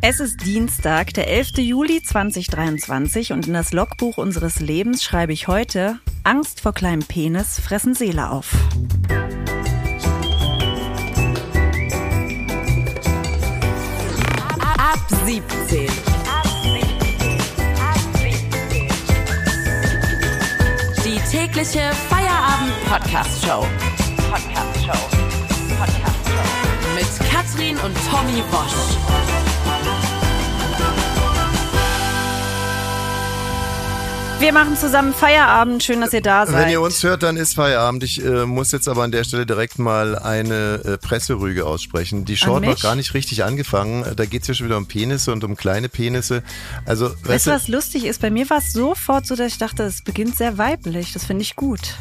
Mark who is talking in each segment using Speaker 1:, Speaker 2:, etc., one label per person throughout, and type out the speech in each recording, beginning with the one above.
Speaker 1: Es ist Dienstag, der 11. Juli 2023 und in das Logbuch unseres Lebens schreibe ich heute Angst vor kleinem Penis fressen Seele auf. Ab 17. Die tägliche Feierabend-Podcast-Show. Podcast-Show. Podcast-Show. Mit Katrin und Tommy Bosch. Wir machen zusammen Feierabend. Schön, dass ihr da seid.
Speaker 2: Wenn ihr uns hört, dann ist Feierabend. Ich äh, muss jetzt aber an der Stelle direkt mal eine äh, Presserüge aussprechen. Die Short noch gar nicht richtig angefangen. Da geht es ja schon wieder um Penisse und um kleine Penisse. Also,
Speaker 1: weißt, weißt du, was lustig ist? Bei mir war es sofort so, dass ich dachte, es beginnt sehr weiblich. Das finde ich gut.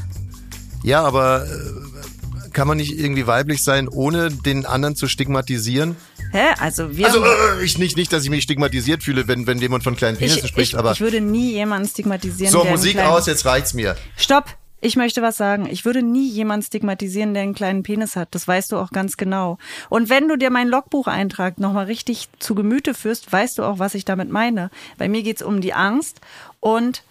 Speaker 2: Ja, aber äh, kann man nicht irgendwie weiblich sein, ohne den anderen zu stigmatisieren?
Speaker 1: Hä? Also wir.
Speaker 2: Also äh, ich nicht, nicht, dass ich mich stigmatisiert fühle, wenn, wenn jemand von kleinen Penissen
Speaker 1: ich,
Speaker 2: spricht,
Speaker 1: ich,
Speaker 2: aber.
Speaker 1: Ich würde nie jemanden stigmatisieren.
Speaker 2: So, Musik aus, jetzt reicht's mir.
Speaker 1: Stopp! Ich möchte was sagen. Ich würde nie jemanden stigmatisieren, der einen kleinen Penis hat. Das weißt du auch ganz genau. Und wenn du dir meinen Logbucheintrag nochmal richtig zu Gemüte führst, weißt du auch, was ich damit meine. Bei mir geht's um die Angst und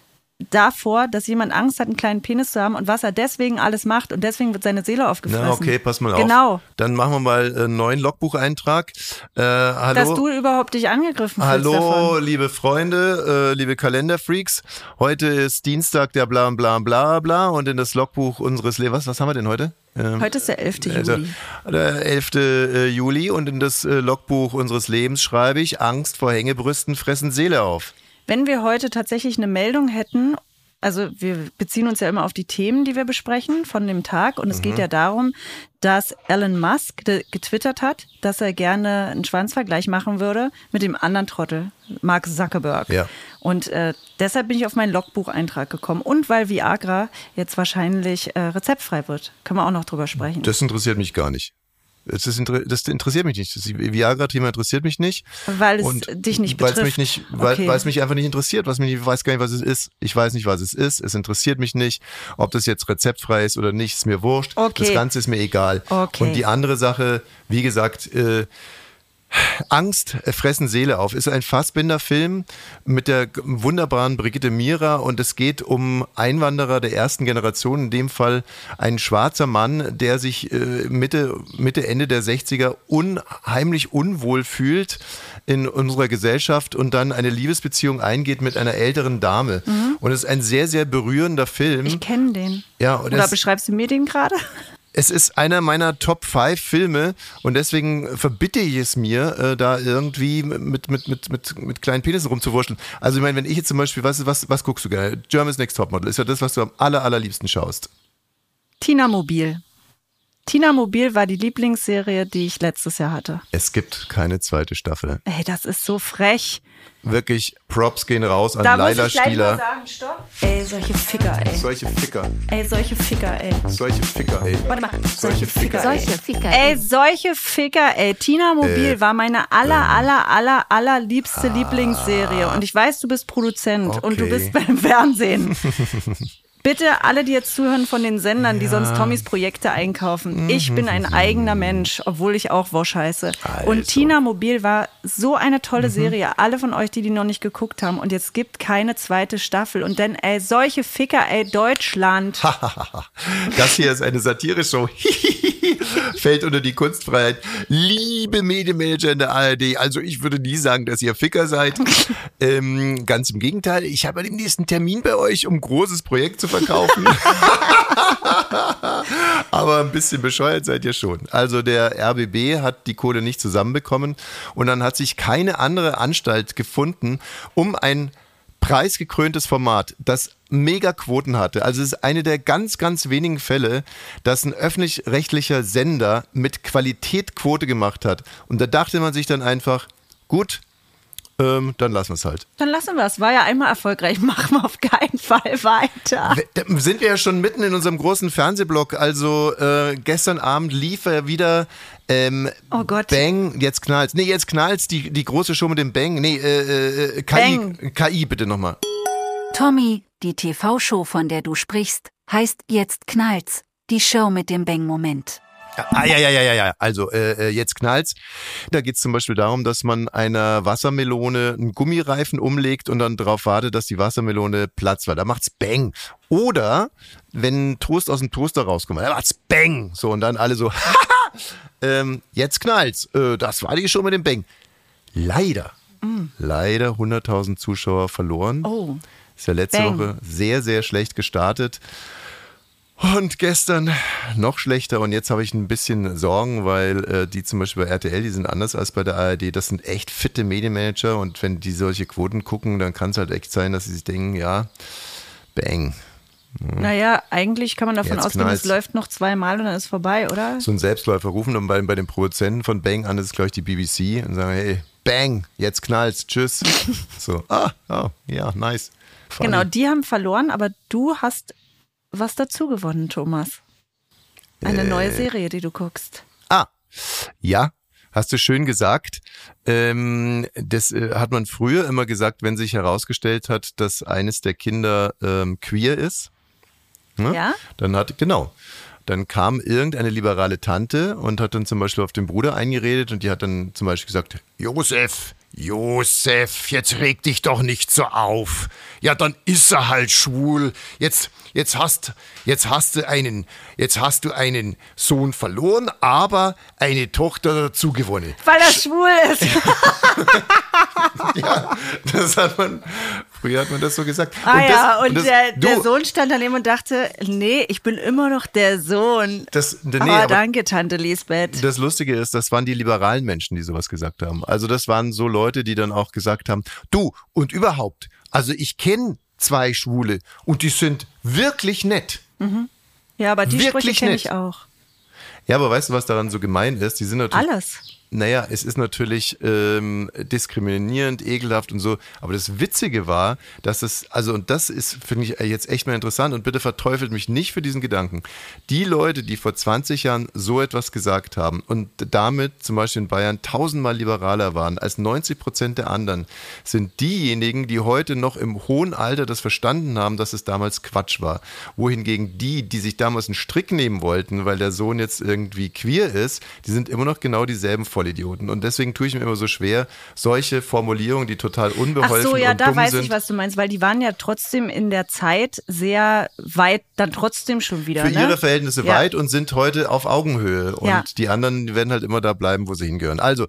Speaker 1: davor, dass jemand Angst hat, einen kleinen Penis zu haben und was er deswegen alles macht und deswegen wird seine Seele aufgefressen.
Speaker 2: Na, okay, pass mal
Speaker 1: auf. Genau.
Speaker 2: Dann machen wir mal einen neuen Logbucheintrag.
Speaker 1: Äh, hallo. Dass du überhaupt dich angegriffen
Speaker 2: Hallo,
Speaker 1: davon.
Speaker 2: liebe Freunde, äh, liebe Kalenderfreaks. Heute ist Dienstag, der bla bla bla bla und in das Logbuch unseres Lebens, was haben wir denn heute?
Speaker 1: Ähm, heute ist der 11. Also, Juli.
Speaker 2: Der 11. Äh, Juli und in das äh, Logbuch unseres Lebens schreibe ich, Angst vor Hängebrüsten fressen Seele auf.
Speaker 1: Wenn wir heute tatsächlich eine Meldung hätten, also wir beziehen uns ja immer auf die Themen, die wir besprechen von dem Tag. Und es mhm. geht ja darum, dass Elon Musk getwittert hat, dass er gerne einen Schwanzvergleich machen würde mit dem anderen Trottel, Mark Zuckerberg. Ja. Und äh, deshalb bin ich auf meinen Logbucheintrag gekommen. Und weil Viagra jetzt wahrscheinlich äh, rezeptfrei wird. Können wir auch noch drüber sprechen.
Speaker 2: Das interessiert mich gar nicht. Das, ist, das interessiert mich nicht. Das Viagra-Thema interessiert mich nicht.
Speaker 1: Weil es und dich nicht betrifft.
Speaker 2: Weil es mich nicht, weil, okay. weil es mich einfach nicht interessiert. Was mich ich weiß gar nicht, was es ist. Ich weiß nicht, was es ist. Es interessiert mich nicht. Ob das jetzt rezeptfrei ist oder nicht, ist mir wurscht. Okay. Das Ganze ist mir egal. Okay. Und die andere Sache, wie gesagt, äh, Angst fressen Seele auf ist ein Fassbinder-Film mit der wunderbaren Brigitte Mira und es geht um Einwanderer der ersten Generation, in dem Fall ein schwarzer Mann, der sich äh, Mitte, Mitte, Ende der 60er unheimlich unwohl fühlt in unserer Gesellschaft und dann eine Liebesbeziehung eingeht mit einer älteren Dame. Mhm. Und es ist ein sehr, sehr berührender Film.
Speaker 1: Ich kenne den.
Speaker 2: Ja,
Speaker 1: Oder beschreibst du mir den gerade?
Speaker 2: Es ist einer meiner Top 5 Filme und deswegen verbitte ich es mir, äh, da irgendwie mit, mit, mit, mit, mit kleinen Penissen rumzuwurschteln. Also ich meine, wenn ich jetzt zum Beispiel, was, was, was guckst du gerne? Germany's Next Topmodel ist ja das, was du am aller, allerliebsten schaust.
Speaker 1: Tina Mobil. Tina Mobil war die Lieblingsserie, die ich letztes Jahr hatte.
Speaker 2: Es gibt keine zweite Staffel.
Speaker 1: Ey, das ist so frech.
Speaker 2: Wirklich, Props gehen raus an da Laila
Speaker 1: muss ich
Speaker 2: Stieler.
Speaker 1: Sagen, stopp. Ey, solche Ficker, ey.
Speaker 2: Solche Ficker.
Speaker 1: Ey, solche Ficker, ey.
Speaker 2: Solche Ficker, ey.
Speaker 1: Warte mal.
Speaker 2: Solche Ficker,
Speaker 1: ey. Solche Ficker, ey. Ey, solche Ficker, ey. Tina Mobil äh, war meine aller, ähm. aller, aller, aller liebste ah, Lieblingsserie. Und ich weiß, du bist Produzent okay. und du bist beim Fernsehen. Bitte alle, die jetzt zuhören von den Sendern, ja. die sonst Tommys Projekte einkaufen. Ich bin ein eigener Mensch, obwohl ich auch Wosch heiße. Also. Und Tina Mobil war so eine tolle mhm. Serie. Alle von euch, die die noch nicht geguckt haben. Und jetzt gibt keine zweite Staffel. Und dann, ey, solche Ficker, ey, Deutschland.
Speaker 2: das hier ist eine Satire-Show. Fällt unter die Kunstfreiheit. Liebe Medienmanager in der ARD, also ich würde nie sagen, dass ihr Ficker seid. ähm, ganz im Gegenteil, ich habe den nächsten Termin bei euch, um ein großes Projekt zu verkaufen. Aber ein bisschen bescheuert seid ihr schon. Also der RBB hat die Kohle nicht zusammenbekommen und dann hat sich keine andere Anstalt gefunden, um ein preisgekröntes Format, das mega Quoten hatte. Also es ist eine der ganz, ganz wenigen Fälle, dass ein öffentlich-rechtlicher Sender mit Qualität Quote gemacht hat. Und da dachte man sich dann einfach, gut, ähm, dann lassen wir es halt.
Speaker 1: Dann lassen wir es. War ja einmal erfolgreich. Machen wir auf keinen Fall weiter.
Speaker 2: Sind wir ja schon mitten in unserem großen Fernsehblock. Also äh, gestern Abend lief er wieder ähm,
Speaker 1: oh Gott.
Speaker 2: Bang, jetzt knallt's. Nee, jetzt knallt's, die, die große Show mit dem Bang. Nee, äh, äh, KI, Bang. KI bitte nochmal.
Speaker 3: Tommy, die TV-Show, von der du sprichst, heißt Jetzt knallt's. Die Show mit dem Bang-Moment.
Speaker 2: Ah, ja, ja, ja, ja, ja. Also, äh, äh jetzt knallt's. Da geht's zum Beispiel darum, dass man einer Wassermelone einen Gummireifen umlegt und dann darauf wartet, dass die Wassermelone platzt, weil da macht's Bang. Oder wenn Toast aus dem Toaster rauskommt, da macht's Bang. So, und dann alle so, ähm, jetzt knallt's. Äh, das war die schon mit dem Bang. Leider, mm. leider 100.000 Zuschauer verloren. Oh. Ist ja letzte Bang. Woche sehr, sehr schlecht gestartet. Und gestern noch schlechter und jetzt habe ich ein bisschen Sorgen, weil äh, die zum Beispiel bei RTL, die sind anders als bei der ARD, das sind echt fitte Medienmanager und wenn die solche Quoten gucken, dann kann es halt echt sein, dass sie sich denken, ja, bang.
Speaker 1: Hm. Naja, eigentlich kann man davon jetzt ausgehen, es läuft noch zweimal und dann ist vorbei, oder?
Speaker 2: So ein Selbstläufer rufen dann bei, bei den Produzenten von Bang an, das ist glaube ich die BBC und sagen, hey, Bang, jetzt knallt's, tschüss. so, ah, oh, ja, nice.
Speaker 1: Funny. Genau, die haben verloren, aber du hast was dazu gewonnen, Thomas. Eine äh, neue Serie, die du guckst.
Speaker 2: Ah, ja, hast du schön gesagt. Ähm, das äh, hat man früher immer gesagt, wenn sich herausgestellt hat, dass eines der Kinder ähm, queer ist. Ne? Ja. Dann hat, genau. Dann kam irgendeine liberale Tante und hat dann zum Beispiel auf den Bruder eingeredet und die hat dann zum Beispiel gesagt, Josef, Josef, jetzt reg dich doch nicht so auf. Ja, dann ist er halt schwul. Jetzt, jetzt hast, jetzt hast du einen, jetzt hast du einen Sohn verloren, aber eine Tochter dazu gewonnen.
Speaker 1: Weil er schwul ist.
Speaker 2: ja, das hat man, früher hat man das so gesagt.
Speaker 1: Ah und ja, und, das, der, der Sohn stand daneben und dachte, nee, ich bin immer noch der Sohn. Das, nee, aber, aber danke, Tante Lisbeth.
Speaker 2: Das Lustige ist, das waren die liberalen Menschen, die sowas gesagt haben. Also das waren so Leute, die dann auch gesagt haben, du und überhaupt, also ich kenne zwei Schwule und die sind wirklich nett. Mhm.
Speaker 1: Ja, aber die wirklich Sprüche kenne ich auch.
Speaker 2: Ja, aber weißt du, was daran so gemein ist? Die sind natürlich.
Speaker 1: Alles.
Speaker 2: Naja, es ist natürlich ähm, diskriminierend, ekelhaft und so. Aber das Witzige war, dass es, also, und das ist, finde ich, jetzt echt mal interessant und bitte verteufelt mich nicht für diesen Gedanken. Die Leute, die vor 20 Jahren so etwas gesagt haben und damit zum Beispiel in Bayern tausendmal liberaler waren als 90 Prozent der anderen, sind diejenigen, die heute noch im hohen Alter das verstanden haben, dass es damals Quatsch war. Wohingegen die, die sich damals einen Strick nehmen wollten, weil der Sohn jetzt irgendwie queer ist, die sind immer noch genau dieselben Voll Vollidioten. Und deswegen tue ich mir immer so schwer, solche Formulierungen, die total unbeholfen Ach so, ja, da weiß sind.
Speaker 1: ich, was du meinst, weil die waren ja trotzdem in der Zeit sehr weit, dann trotzdem schon wieder.
Speaker 2: Für ne? ihre Verhältnisse ja. weit und sind heute auf Augenhöhe. Und ja. die anderen werden halt immer da bleiben, wo sie hingehören. Also,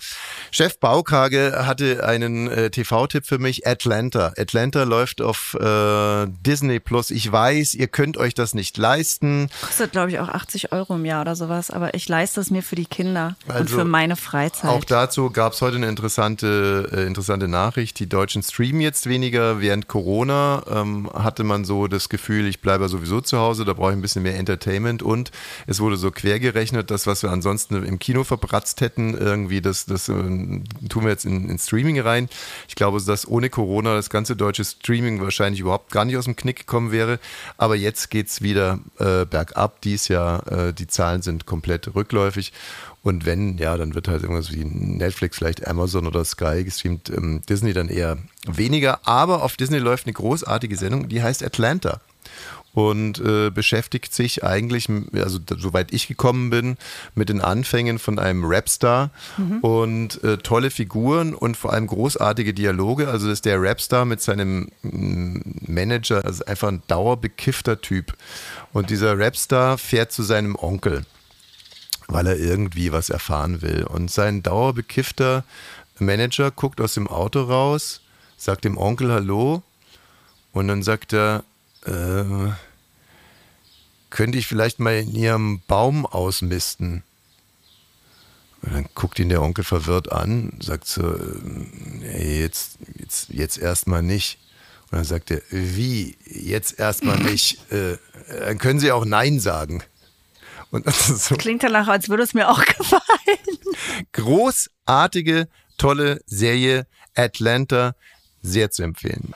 Speaker 2: Chef Baukage hatte einen äh, TV-Tipp für mich, Atlanta. Atlanta läuft auf äh, Disney Plus. Ich weiß, ihr könnt euch das nicht leisten.
Speaker 1: Kostet, glaube ich, auch 80 Euro im Jahr oder sowas, aber ich leiste es mir für die Kinder also, und für meine Freizeit. Freizeit.
Speaker 2: Auch dazu gab es heute eine interessante, äh, interessante Nachricht. Die Deutschen streamen jetzt weniger. Während Corona ähm, hatte man so das Gefühl, ich bleibe sowieso zu Hause, da brauche ich ein bisschen mehr Entertainment. Und es wurde so quer gerechnet, das, was wir ansonsten im Kino verbratzt hätten, irgendwie, das, das äh, tun wir jetzt in, in Streaming rein. Ich glaube, dass ohne Corona das ganze deutsche Streaming wahrscheinlich überhaupt gar nicht aus dem Knick gekommen wäre. Aber jetzt geht es wieder äh, bergab. Dies Jahr, äh, die Zahlen sind komplett rückläufig. Und wenn, ja, dann wird halt irgendwas wie Netflix, vielleicht Amazon oder Sky gestreamt, ähm, Disney dann eher weniger. Aber auf Disney läuft eine großartige Sendung, die heißt Atlanta und äh, beschäftigt sich eigentlich, also soweit ich gekommen bin, mit den Anfängen von einem Rapstar mhm. und äh, tolle Figuren und vor allem großartige Dialoge. Also ist der Rapstar mit seinem Manager, also einfach ein dauerbekiffter Typ. Und dieser Rapstar fährt zu seinem Onkel weil er irgendwie was erfahren will. Und sein dauerbekiffter Manager guckt aus dem Auto raus, sagt dem Onkel Hallo und dann sagt er, äh, könnte ich vielleicht mal in ihrem Baum ausmisten? Und dann guckt ihn der Onkel verwirrt an, sagt so, hey, jetzt, jetzt, jetzt erstmal nicht. Und dann sagt er, wie, jetzt erstmal nicht? Äh, dann können Sie auch Nein sagen.
Speaker 1: Und das ist so Klingt danach, als würde es mir auch gefallen.
Speaker 2: Großartige, tolle Serie Atlanta, sehr zu empfehlen.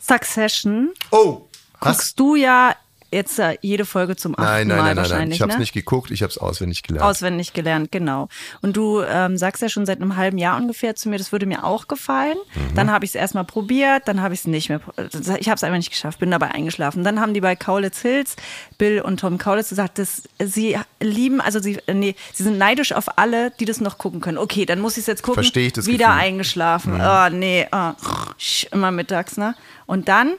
Speaker 1: Succession.
Speaker 2: Oh,
Speaker 1: guckst du ja jetzt äh, jede Folge zum achten
Speaker 2: nein, nein,
Speaker 1: Mal
Speaker 2: nein,
Speaker 1: wahrscheinlich.
Speaker 2: Nein, nein. Ich habe es
Speaker 1: ne?
Speaker 2: nicht geguckt, ich habe es auswendig gelernt.
Speaker 1: Auswendig gelernt, genau. Und du ähm, sagst ja schon seit einem halben Jahr ungefähr zu mir, das würde mir auch gefallen. Mhm. Dann habe ich es erstmal probiert, dann habe ich es nicht mehr. Ich habe es einfach nicht geschafft, bin dabei eingeschlafen. Dann haben die bei Kaulitz Hills, Bill und Tom Kaulitz, gesagt, dass sie lieben, also sie, nee, sie sind neidisch auf alle, die das noch gucken können. Okay, dann muss ich es jetzt gucken.
Speaker 2: Verstehe ich das
Speaker 1: Wieder
Speaker 2: Gefühl.
Speaker 1: eingeschlafen. Mhm. Oh, nee, oh, immer mittags, ne? Und dann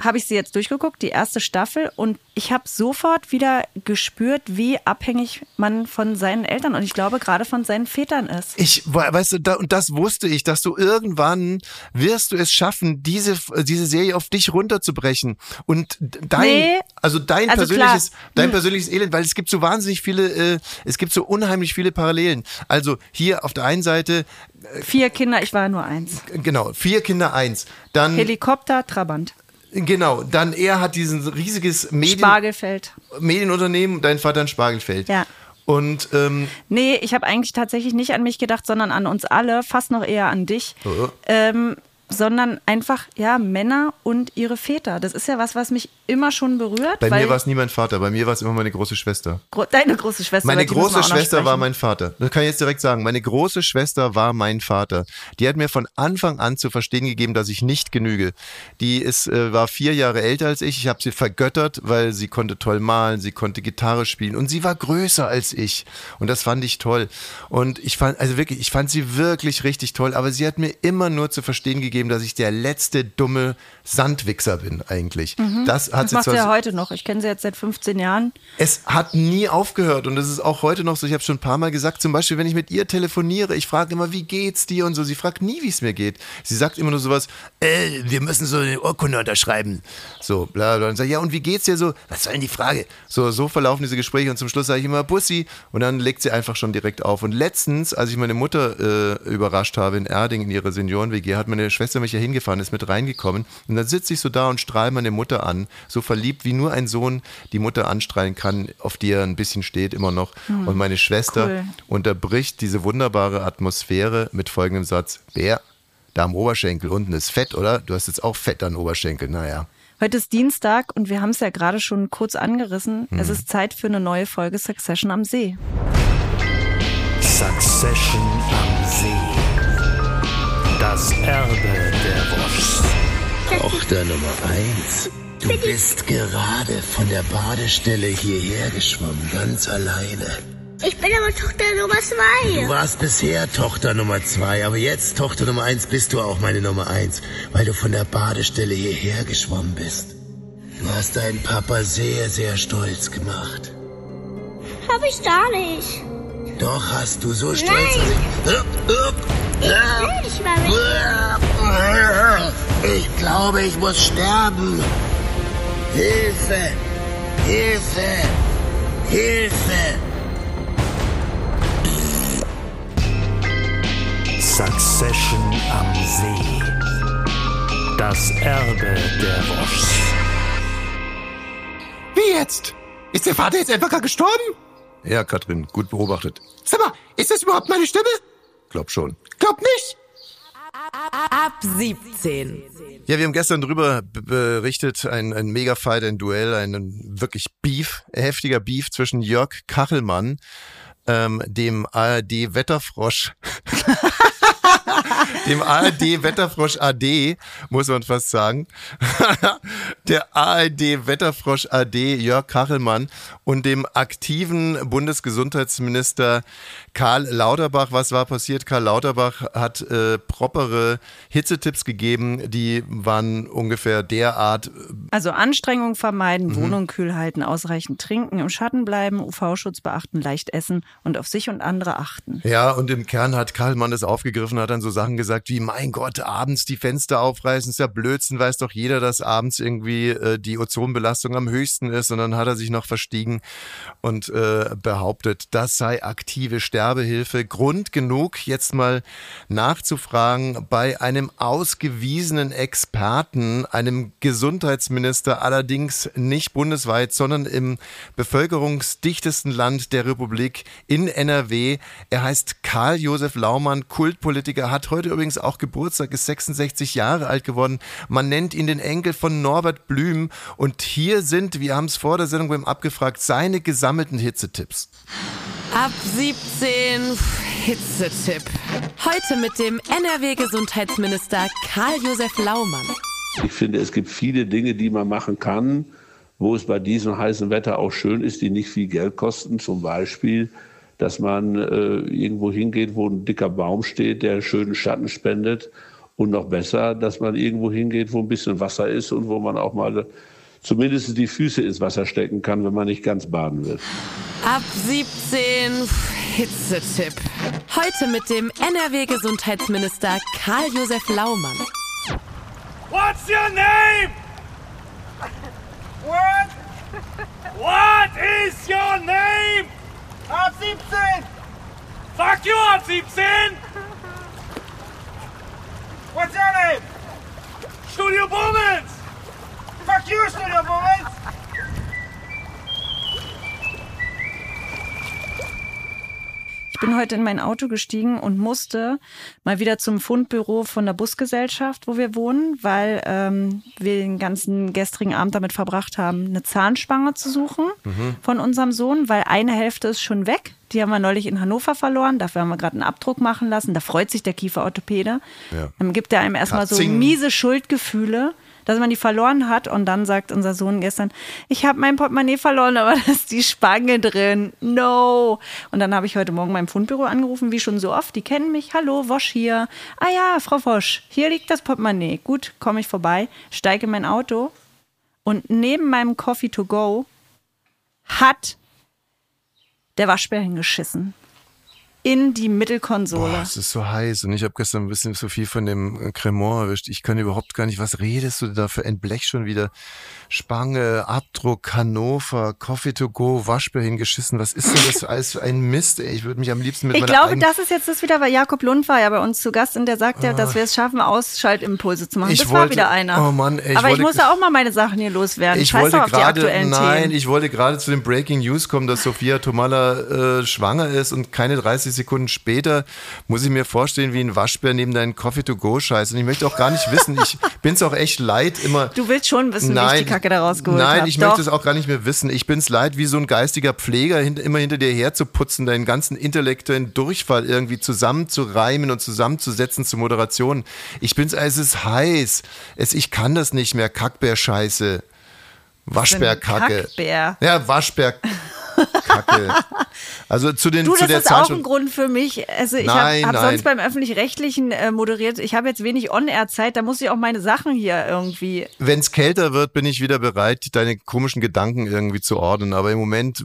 Speaker 1: habe ich sie jetzt durchgeguckt, die erste Staffel, und ich habe sofort wieder gespürt, wie abhängig man von seinen Eltern und ich glaube gerade von seinen Vätern ist.
Speaker 2: Ich, weißt du, da, und das wusste ich, dass du irgendwann wirst du es schaffen, diese, diese Serie auf dich runterzubrechen und dein,
Speaker 1: Nee.
Speaker 2: also dein
Speaker 1: Also
Speaker 2: persönliches,
Speaker 1: klar.
Speaker 2: dein
Speaker 1: Hm.
Speaker 2: persönliches Elend, weil es gibt so wahnsinnig viele, äh, es gibt so unheimlich viele Parallelen. Also hier auf der einen Seite,
Speaker 1: Vier Kinder, ich war nur eins.
Speaker 2: äh, genau, vier Kinder eins, dann
Speaker 1: Helikopter, Trabant,
Speaker 2: genau, dann er hat diesen riesiges Medien,
Speaker 1: Spargelfeld.
Speaker 2: Medienunternehmen, dein Vater ein Spargelfeld.
Speaker 1: Ja.
Speaker 2: Und ähm,
Speaker 1: Nee, ich habe eigentlich tatsächlich nicht an mich gedacht, sondern an uns alle, fast noch eher an dich.
Speaker 2: Oh.
Speaker 1: Ähm, sondern einfach, ja, Männer und ihre Väter. Das ist ja was, was mich immer schon berührt.
Speaker 2: bei mir war es nie mein Vater, bei mir war es immer meine große Schwester.
Speaker 1: Gro- Deine große Schwester.
Speaker 2: Meine große Schwester war mein Vater. Das kann ich jetzt direkt sagen. Meine große Schwester war mein Vater. Die hat mir von Anfang an zu verstehen gegeben, dass ich nicht genüge. Die ist, äh, war vier Jahre älter als ich. Ich habe sie vergöttert, weil sie konnte toll malen, sie konnte Gitarre spielen und sie war größer als ich. Und das fand ich toll. Und ich fand, also wirklich, ich fand sie wirklich richtig toll. Aber sie hat mir immer nur zu verstehen gegeben, dass ich der letzte dumme Sandwichser bin eigentlich. Das hat
Speaker 1: Das
Speaker 2: sie
Speaker 1: macht sie ja heute noch. Ich kenne sie jetzt seit 15 Jahren.
Speaker 2: es hat nie aufgehört und es ist auch heute noch so. Ich habe schon ein paar Mal gesagt, zum Beispiel, wenn ich mit ihr telefoniere, ich frage immer, wie geht's dir und so. Sie fragt nie, wie es mir geht. Sie sagt immer nur sowas, äh, wir müssen so eine Urkunde unterschreiben. So, bla bla. Und sag, ja, und wie geht's dir so? Was soll denn die Frage? So, so verlaufen diese Gespräche und zum Schluss sage ich immer Bussi und dann legt sie einfach schon direkt auf. Und letztens, als ich meine Mutter äh, überrascht habe in Erding in ihrer Senioren-WG, hat meine Schwester mich ja hingefahren, ist mit reingekommen und dann sitze ich so da und strahle meine Mutter an, so verliebt, wie nur ein Sohn die Mutter anstrahlen kann, auf die er ein bisschen steht immer noch. Und meine Schwester
Speaker 1: cool.
Speaker 2: unterbricht diese wunderbare Atmosphäre mit folgendem Satz, Bär, da am Oberschenkel unten ist Fett, oder? Du hast jetzt auch Fett an Oberschenkel, naja.
Speaker 1: Heute ist Dienstag und wir haben es ja gerade schon kurz angerissen.
Speaker 2: Mhm.
Speaker 1: Es ist Zeit für eine neue Folge Succession am See.
Speaker 4: Succession am See. Das Erbe der Wurst.
Speaker 5: Tochter Nummer eins. Du bist gerade von der Badestelle hierher geschwommen, ganz alleine.
Speaker 6: Ich bin aber Tochter Nummer
Speaker 5: Du
Speaker 6: zwei.
Speaker 5: warst bisher Tochter Nummer zwei, aber jetzt Tochter Nummer eins bist du auch meine Nummer eins, weil du von der Badestelle hierher geschwommen bist. Du hast deinen Papa sehr, sehr stolz gemacht.
Speaker 6: Hab ich gar nicht.
Speaker 5: Doch hast du so stolz.
Speaker 6: Nein.
Speaker 5: dass
Speaker 6: Will nicht mal weg.
Speaker 5: Ich, ich glaube, ich muss sterben. Hilfe! Hilfe! Hilfe!
Speaker 4: Succession am See. Das Erbe der Wurst.
Speaker 7: Wie jetzt? Ist der Vater jetzt einfach gar gestorben?
Speaker 2: Ja, Katrin, gut beobachtet.
Speaker 7: Sag mal, ist das überhaupt meine Stimme?
Speaker 2: Glaub schon.
Speaker 7: Glaub nicht.
Speaker 8: Ab 17.
Speaker 2: Ja, wir haben gestern drüber berichtet, ein, ein Mega-Fight, ein Duell, ein wirklich Beef, heftiger Beef zwischen Jörg Kachelmann, ähm, dem ARD-Wetterfrosch, dem ARD-Wetterfrosch AD, muss man fast sagen, der ARD-Wetterfrosch AD Jörg Kachelmann und dem aktiven Bundesgesundheitsminister Karl Lauterbach. Was war passiert? Karl Lauterbach hat äh, propere Hitzetipps gegeben, die waren ungefähr derart
Speaker 1: Also Anstrengung
Speaker 2: Mhm.
Speaker 1: vermeiden, Wohnung kühl halten, ausreichend trinken, im Schatten bleiben, UV-Schutz beachten, leicht essen und auf sich und andere achten.
Speaker 2: Ja, und im Kern hat Karl Mann das aufgegriffen, hat dann so Sachen gesagt wie, mein Gott, abends die Fenster aufreißen, ist ja Blödsinn, weiß doch jeder, dass abends irgendwie äh, die Ozonbelastung am höchsten ist. Und dann hat er sich noch verstiegen und äh, behauptet, das sei aktive Sterbehilfe. Grund genug, jetzt mal nachzufragen bei einem ausgewiesenen Experten, einem Gesundheitsminister, allerdings nicht bundesweit, sondern im bevölkerungsdichtesten Land der Republik in NRW. Er heißt Karl-Josef Laumann, Kultpolitiker, hat heute übrigens auch Geburtstag, ist 66 Jahre alt geworden. Man nennt ihn den Enkel von Norbert Blüm. Und hier sind, wir haben es vor der Sendung beim Abgefragt, seine gesammelten Hitzetipps.
Speaker 8: Ab 17 Hitzetipp. Heute mit dem NRW-Gesundheitsminister Karl-Josef Laumann.
Speaker 9: Ich finde, es gibt viele Dinge, die man machen kann, wo es bei diesem heißen Wetter auch schön ist, die nicht viel Geld kosten. Zum Beispiel, dass man äh, irgendwo hingeht, wo ein dicker Baum steht, der schönen Schatten spendet. Und noch besser, dass man irgendwo hingeht, wo ein bisschen Wasser ist und wo man auch mal zumindest die Füße ins Wasser stecken kann, wenn man nicht ganz baden will.
Speaker 8: Ab 17 Hitzetipp. Heute mit dem NRW-Gesundheitsminister Karl-Josef Laumann.
Speaker 10: What's your name? What? What is your name? Ab 17. Fuck you, ab 17. What's your name? Studio Bummens. Fuck you, Studio Bummens.
Speaker 1: Ich bin heute in mein Auto gestiegen und musste mal wieder zum Fundbüro von der Busgesellschaft, wo wir wohnen, weil ähm, wir den ganzen gestrigen Abend damit verbracht haben, eine Zahnspange zu suchen mhm. von unserem Sohn, weil eine Hälfte ist schon weg. Die haben wir neulich in Hannover verloren. Dafür haben wir gerade einen Abdruck machen lassen. Da freut sich der Kieferorthopäde. Ja. Dann gibt er einem erstmal so miese Schuldgefühle dass man die verloren hat. Und dann sagt unser Sohn gestern, ich habe mein Portemonnaie verloren, aber da ist die Spange drin. No. Und dann habe ich heute Morgen beim Fundbüro angerufen, wie schon so oft. Die kennen mich. Hallo, Wosch hier. Ah ja, Frau Wosch, hier liegt das Portemonnaie. Gut, komme ich vorbei, steige in mein Auto und neben meinem Coffee to go hat der Waschbär hingeschissen in die Mittelkonsole. Boah,
Speaker 2: es ist so heiß und ich habe gestern ein bisschen zu viel von dem Cremant erwischt. Ich kann überhaupt gar nicht, was redest du da für ein Blech schon wieder? Spange, Abdruck, Hannover, Coffee to go, Waschbär hingeschissen. Was ist denn das alles für ein Mist? Ey? Ich würde mich am liebsten mit
Speaker 1: Ich glaube, das ist jetzt das wieder, weil Jakob Lund war ja bei uns zu Gast und der sagt ja, dass wir es schaffen, Ausschaltimpulse zu machen.
Speaker 2: Ich
Speaker 1: das
Speaker 2: wollte,
Speaker 1: war wieder einer.
Speaker 2: Oh Mann, ey, ich
Speaker 1: Aber
Speaker 2: wollte,
Speaker 1: ich muss ja auch mal meine Sachen hier loswerden.
Speaker 2: Ich wollte gerade, nein, Themen. ich wollte gerade zu den Breaking News kommen, dass Sophia Tomala äh, schwanger ist und keine 30 Sekunden später muss ich mir vorstellen, wie ein Waschbär neben deinen Coffee to go scheißt. Und ich möchte auch gar nicht wissen, ich bin es auch echt leid immer.
Speaker 1: Du willst schon wissen, nein, wie ich die Kacke da rausgeholt
Speaker 2: Nein,
Speaker 1: hab.
Speaker 2: ich Doch. möchte es auch gar nicht mehr wissen. Ich bin es leid, wie so ein geistiger Pfleger hinter, immer hinter dir herzuputzen, deinen ganzen intellektuellen Durchfall irgendwie zusammenzureimen und zusammenzusetzen zur Moderation. Ich bin's, es ist heiß. Es, ich kann das nicht mehr. Kackbär-Scheiße. Waschbärkacke.
Speaker 1: Kackbär.
Speaker 2: Ja, Waschbär. Kacke. Also zu den
Speaker 1: du,
Speaker 2: zu
Speaker 1: das ist auch ein Grund für mich. Also ich habe hab sonst beim öffentlich-rechtlichen äh, moderiert. Ich habe jetzt wenig On-Air-Zeit. Da muss ich auch meine Sachen hier irgendwie.
Speaker 2: Wenn es kälter wird, bin ich wieder bereit, deine komischen Gedanken irgendwie zu ordnen. Aber im Moment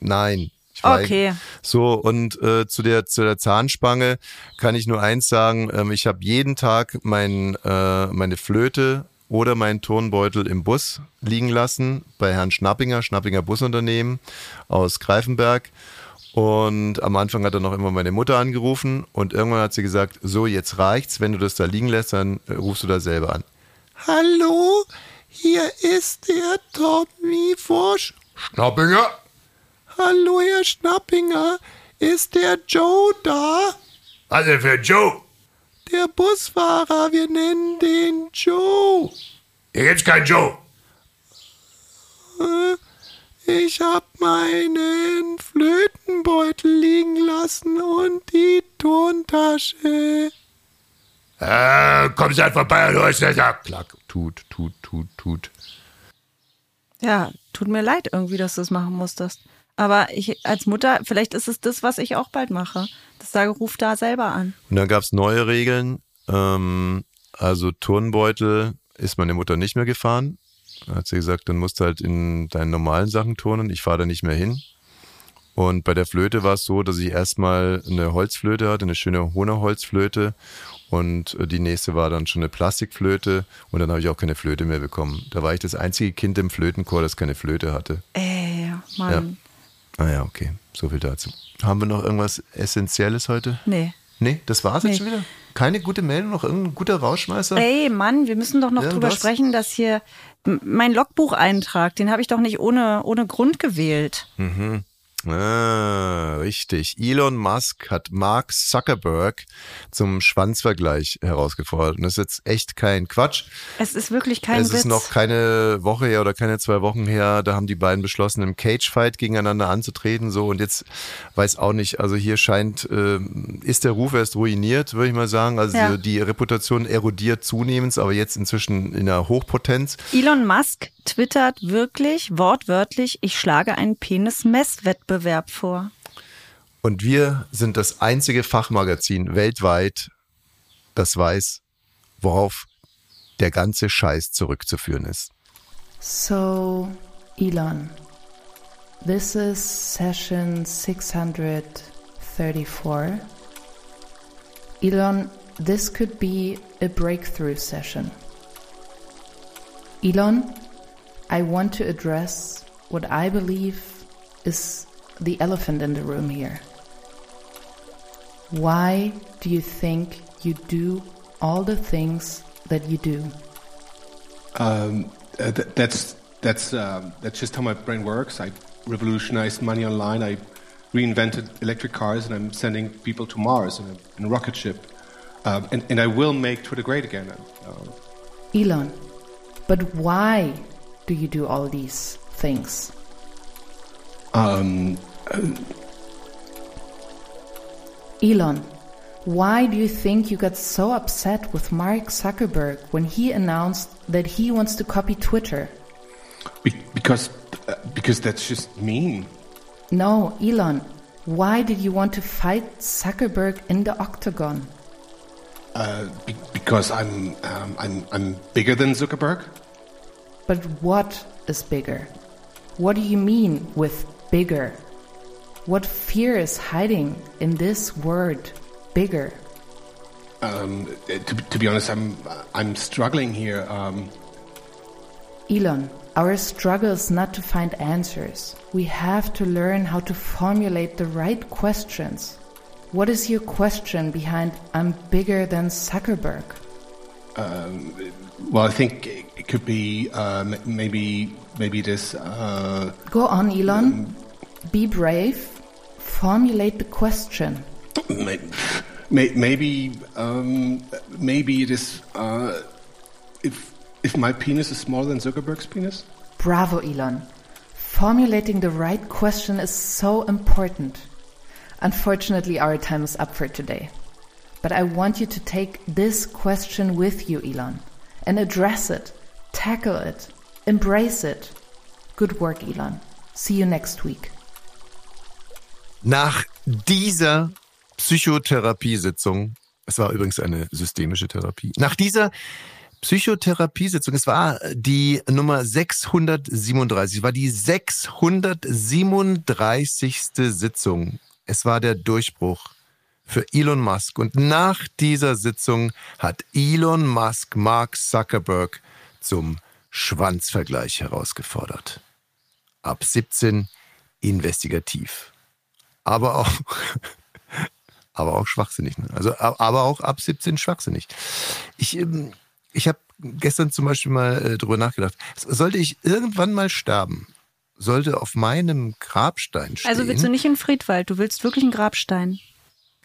Speaker 2: nein.
Speaker 1: Okay.
Speaker 2: So, und äh, zu, der, zu der Zahnspange kann ich nur eins sagen. Ähm, ich habe jeden Tag mein, äh, meine Flöte oder meinen Turnbeutel im Bus liegen lassen bei Herrn Schnappinger, Schnappinger Busunternehmen aus Greifenberg. Und am Anfang hat er noch immer meine Mutter angerufen und irgendwann hat sie gesagt, so jetzt reicht's, wenn du das da liegen lässt, dann äh, rufst du da selber an.
Speaker 7: Hallo, hier ist der Tommy Forsch.
Speaker 2: Schnappinger.
Speaker 7: Hallo, Herr Schnappinger, ist der Joe da?
Speaker 5: Was denn für Joe?
Speaker 7: Der Busfahrer, wir nennen den Joe.
Speaker 5: Hier gibt's keinen Joe.
Speaker 7: Äh, ich hab meinen Flötenbeutel liegen lassen und die Tontasche.
Speaker 5: Äh, komm halt vorbei und holst das ab.
Speaker 2: Klack, tut, tut, tut, tut.
Speaker 1: Ja, tut mir leid irgendwie, dass du das machen musstest. Aber ich als Mutter, vielleicht ist es das, was ich auch bald mache. Das sage, ruf da selber an.
Speaker 2: Und dann gab es neue Regeln. Ähm, also Turnbeutel ist meine Mutter nicht mehr gefahren. Da hat sie gesagt, dann musst du halt in deinen normalen Sachen turnen. Ich fahre da nicht mehr hin. Und bei der Flöte war es so, dass ich erstmal eine Holzflöte hatte, eine schöne hohe Holzflöte. Und äh, die nächste war dann schon eine Plastikflöte. Und dann habe ich auch keine Flöte mehr bekommen. Da war ich das einzige Kind im Flötenchor, das keine Flöte hatte.
Speaker 1: Ey, Mann. Ja.
Speaker 2: Ah ja, okay. So viel dazu. Haben wir noch irgendwas Essentielles heute?
Speaker 1: Nee.
Speaker 2: Nee, das war's nee. jetzt schon wieder? Keine gute Meldung, noch irgendein guter Rauschmeißer?
Speaker 1: Ey, Mann, wir müssen doch noch Irgendwas? drüber sprechen, dass hier mein Logbucheintrag, den habe ich doch nicht ohne, ohne Grund gewählt.
Speaker 2: Mhm. Ah, richtig. Elon Musk hat Mark Zuckerberg zum Schwanzvergleich herausgefordert. Und das ist jetzt echt kein Quatsch.
Speaker 1: Es ist wirklich kein
Speaker 2: Es Witz. ist noch keine Woche her oder keine zwei Wochen her. Da haben die beiden beschlossen, im Cage-Fight gegeneinander anzutreten. So und jetzt weiß auch nicht. Also hier scheint, äh, ist der Ruf erst ruiniert, würde ich mal sagen. Also ja. die, die Reputation erodiert zunehmend, aber jetzt inzwischen in der Hochpotenz.
Speaker 1: Elon Musk twittert wirklich wortwörtlich, ich schlage einen Penis-Messwettbewerb vor.
Speaker 2: Und wir sind das einzige Fachmagazin weltweit, das weiß, worauf der ganze Scheiß zurückzuführen ist.
Speaker 11: So, Elon, this is session 634. Elon, this could be a breakthrough session. Elon, I want to address what I believe is the elephant in the room here. Why do you think you do all the things that you do?
Speaker 12: Um, uh, th that's that's um, that's just how my brain works. I revolutionized money online. I reinvented electric cars, and I'm sending people to Mars in a, in a rocket ship. Um, and, and I will make Twitter great again. Uh,
Speaker 11: Elon, but why do you do all these things?
Speaker 12: Um,
Speaker 11: Elon, why do you think you got so upset with Mark Zuckerberg when he announced that he wants to copy Twitter?
Speaker 12: Be because, uh, because that's just mean.
Speaker 11: No, Elon, why did you want to fight Zuckerberg in the octagon?
Speaker 12: Uh, be because I'm, um, I'm, I'm bigger than Zuckerberg.
Speaker 11: But what is bigger? What do you mean with bigger? What fear is hiding in this word, bigger?
Speaker 12: Um, to, to, be honest, I'm I'm struggling here. Um...
Speaker 11: Elon, our struggle is not to find answers. We have to learn how to formulate the right questions. What is your question behind "I'm bigger than Zuckerberg"?
Speaker 12: Um, well, I think it could be uh, maybe maybe this. Uh,
Speaker 11: Go on, Elon. Um, be brave. Formulate the question.
Speaker 12: Maybe maybe, um, maybe it is. Uh, if if my penis is smaller than Zuckerberg's penis.
Speaker 11: Bravo, Elon. Formulating the right question is so important. Unfortunately, our time is up for today. But I want you to take this question with you, Elon, and address it, tackle it, embrace it. Good work, Elon. See you next week.
Speaker 2: Nach dieser Psychotherapiesitzung, es war übrigens eine systemische Therapie, nach dieser Psychotherapiesitzung, es war die Nummer 637, es war die 637. Sitzung. Es war der Durchbruch für Elon Musk. Und nach dieser Sitzung hat Elon Musk Mark Zuckerberg zum Schwanzvergleich herausgefordert. Ab 17 investigativ. Aber auch, aber auch schwachsinnig. Ne? Also, aber auch ab 17 schwachsinnig. Ich, ähm, ich habe gestern zum Beispiel mal äh, drüber nachgedacht. Sollte ich irgendwann mal sterben, sollte auf meinem Grabstein stehen.
Speaker 1: Also willst du nicht in Friedwald, du willst wirklich einen Grabstein.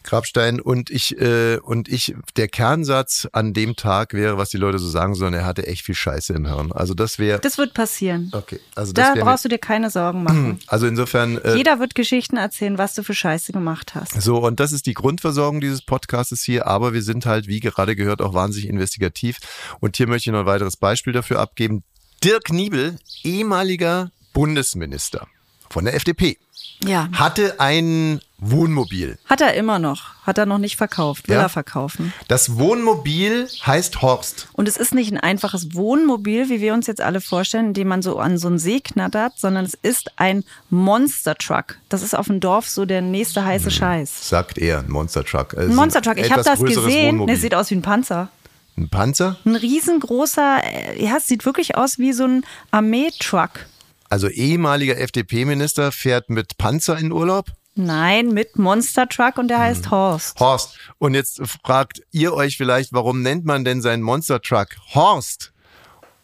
Speaker 2: Grabstein und ich äh, und ich der Kernsatz an dem Tag wäre, was die Leute so sagen sollen, er hatte echt viel Scheiße im Hirn. Also das wäre
Speaker 1: Das wird passieren.
Speaker 2: Okay,
Speaker 1: also da brauchst du dir keine Sorgen machen.
Speaker 2: Also insofern
Speaker 1: äh, jeder wird Geschichten erzählen, was du für Scheiße gemacht hast.
Speaker 2: So und das ist die Grundversorgung dieses Podcastes hier, aber wir sind halt wie gerade gehört auch wahnsinnig investigativ und hier möchte ich noch ein weiteres Beispiel dafür abgeben. Dirk Niebel, ehemaliger Bundesminister von der FDP
Speaker 1: ja.
Speaker 2: hatte ein Wohnmobil.
Speaker 1: Hat er immer noch. Hat er noch nicht verkauft. Will ja. er verkaufen.
Speaker 2: Das Wohnmobil heißt Horst.
Speaker 1: Und es ist nicht ein einfaches Wohnmobil, wie wir uns jetzt alle vorstellen, in dem man so an so einen See knattert, sondern es ist ein Monster Truck. Das ist auf dem Dorf so der nächste heiße hm. Scheiß.
Speaker 2: Sagt er, ein Monster Truck.
Speaker 1: Ein Monster Truck. Ich habe das gesehen. Der sieht aus wie ein Panzer.
Speaker 2: Ein Panzer?
Speaker 1: Ein riesengroßer, ja, es sieht wirklich aus wie so ein Armeetruck.
Speaker 2: Also ehemaliger FDP-Minister fährt mit Panzer in Urlaub?
Speaker 1: Nein, mit Monster Truck und der heißt Horst.
Speaker 2: Horst. Und jetzt fragt ihr euch vielleicht, warum nennt man denn seinen Monster Truck Horst?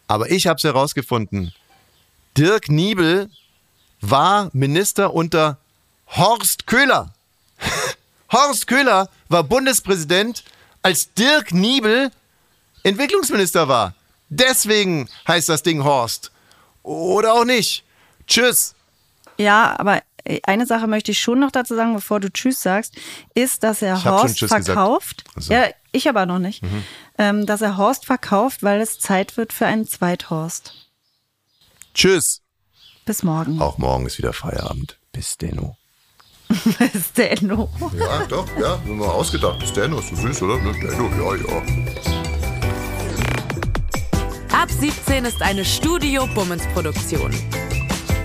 Speaker 2: Aber ich habe es herausgefunden. Dirk Niebel war Minister unter Horst Köhler. Horst Köhler war Bundespräsident, als Dirk Niebel Entwicklungsminister war. Deswegen heißt das Ding Horst. Oder auch nicht. Tschüss.
Speaker 1: Ja, aber eine Sache möchte ich schon noch dazu sagen, bevor du Tschüss sagst, ist, dass er Horst verkauft. Also. Ja, ich aber noch nicht. Mhm. Ähm, dass er Horst verkauft, weil es Zeit wird für einen Zweithorst.
Speaker 2: Tschüss.
Speaker 1: Bis morgen.
Speaker 2: Auch morgen ist wieder Feierabend. Bis Denno.
Speaker 1: Bis Denno.
Speaker 2: Ja, doch, ja, wir haben mal ausgedacht. Bis Denno ist so süß, oder? Ne, Denno, ja, ja.
Speaker 8: Ab 17 ist eine Studio Bummens Produktion.